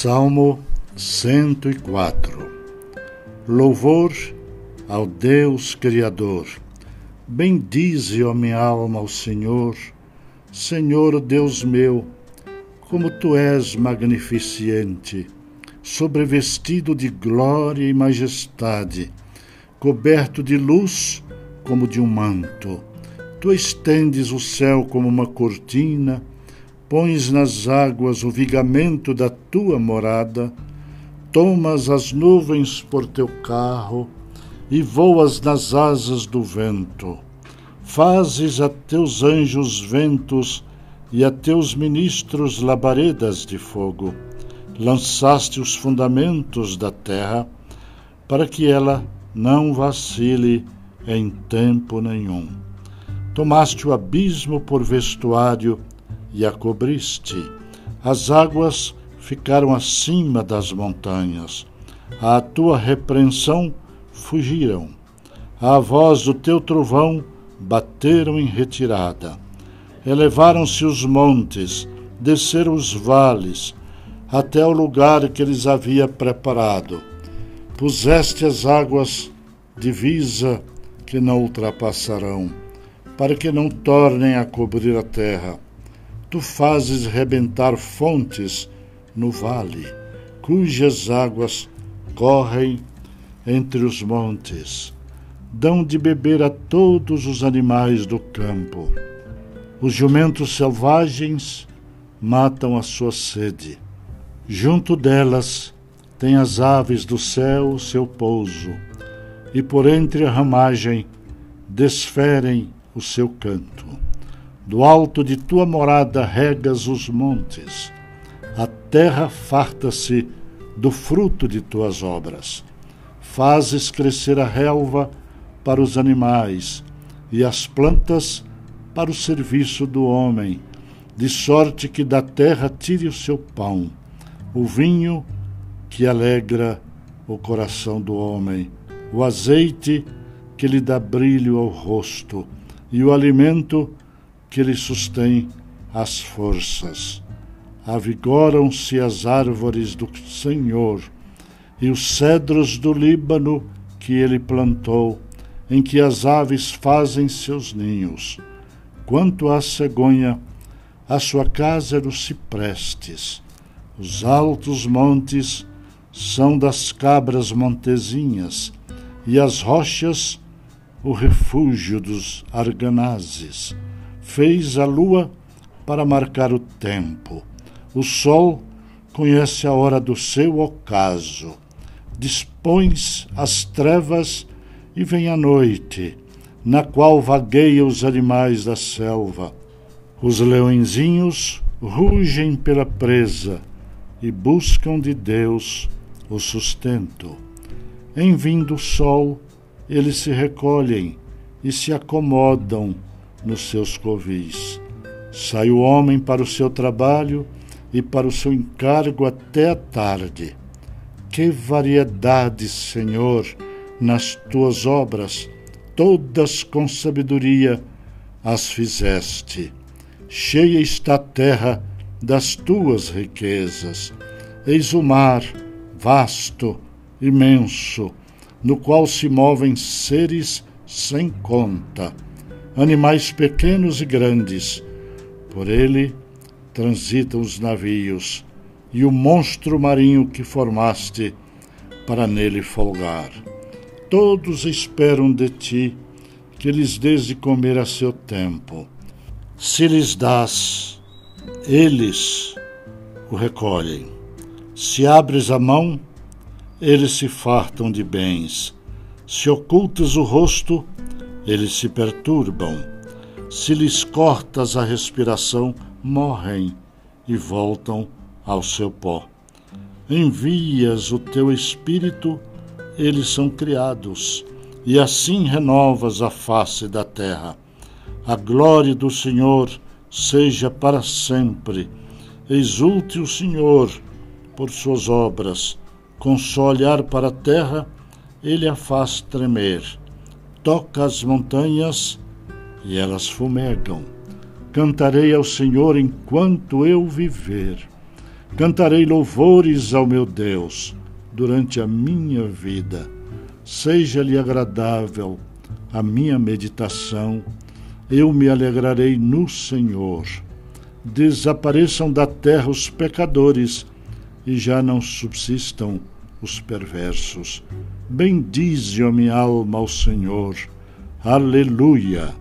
Salmo 104 Louvor ao Deus Criador. Bendize, ó minha alma, ao Senhor. Senhor Deus meu, como tu és magnificente, sobrevestido de glória e majestade, coberto de luz como de um manto. Tu estendes o céu como uma cortina, pões nas águas o vigamento da tua morada, tomas as nuvens por teu carro e voas nas asas do vento. Fazes a teus anjos ventos e a teus ministros labaredas de fogo. Lançaste os fundamentos da terra para que ela não vacile em tempo nenhum. Tomaste o abismo por vestuário e a cobriste. As águas ficaram acima das montanhas. À tua repreensão fugiram. À voz do teu trovão bateram em retirada. Elevaram-se os montes, desceram os vales, até o lugar que eles havia preparado. Puseste as águas divisa que não ultrapassarão, para que não tornem a cobrir a terra tu fazes rebentar fontes no vale, cujas águas correm entre os montes. Dão de beber a todos os animais do campo. Os jumentos selvagens matam a sua sede. Junto delas tem as aves do céu seu pouso, e por entre a ramagem desferem o seu canto. Do alto de tua morada regas os montes, a terra farta-se do fruto de tuas obras. Fazes crescer a relva para os animais e as plantas para o serviço do homem, de sorte que da terra tire o seu pão, o vinho que alegra o coração do homem, o azeite que lhe dá brilho ao rosto e o alimento que lhe sustém as forças. Avigoram-se as árvores do Senhor e os cedros do Líbano que ele plantou, em que as aves fazem seus ninhos. Quanto à cegonha, a sua casa é dos ciprestes. Os altos montes são das cabras montezinhas, e as rochas o refúgio dos arganazes fez a lua para marcar o tempo. O sol conhece a hora do seu ocaso. Dispões as trevas e vem a noite, na qual vagueiam os animais da selva. Os leõezinhos rugem pela presa e buscam de Deus o sustento. Em vindo o sol, eles se recolhem e se acomodam nos seus covis. Sai o homem para o seu trabalho e para o seu encargo até a tarde. Que variedade, Senhor, nas tuas obras, todas com sabedoria as fizeste. Cheia está a terra das tuas riquezas. Eis o mar, vasto, imenso, no qual se movem seres sem conta animais pequenos e grandes. Por ele transitam os navios e o monstro marinho que formaste para nele folgar. Todos esperam de ti que lhes dês de comer a seu tempo. Se lhes dás, eles o recolhem. Se abres a mão, eles se fartam de bens. Se ocultas o rosto, eles se perturbam. Se lhes cortas a respiração, morrem e voltam ao seu pó. Envias o teu espírito, eles são criados, e assim renovas a face da terra. A glória do Senhor seja para sempre. Exulte o Senhor por suas obras. Com só olhar para a terra, ele a faz tremer toca as montanhas e elas fumegam. Cantarei ao Senhor enquanto eu viver. Cantarei louvores ao meu Deus durante a minha vida. Seja-lhe agradável a minha meditação, eu me alegrarei no Senhor. Desapareçam da terra os pecadores e já não subsistam os perversos. Bendize, a minha alma, ao Senhor. Aleluia.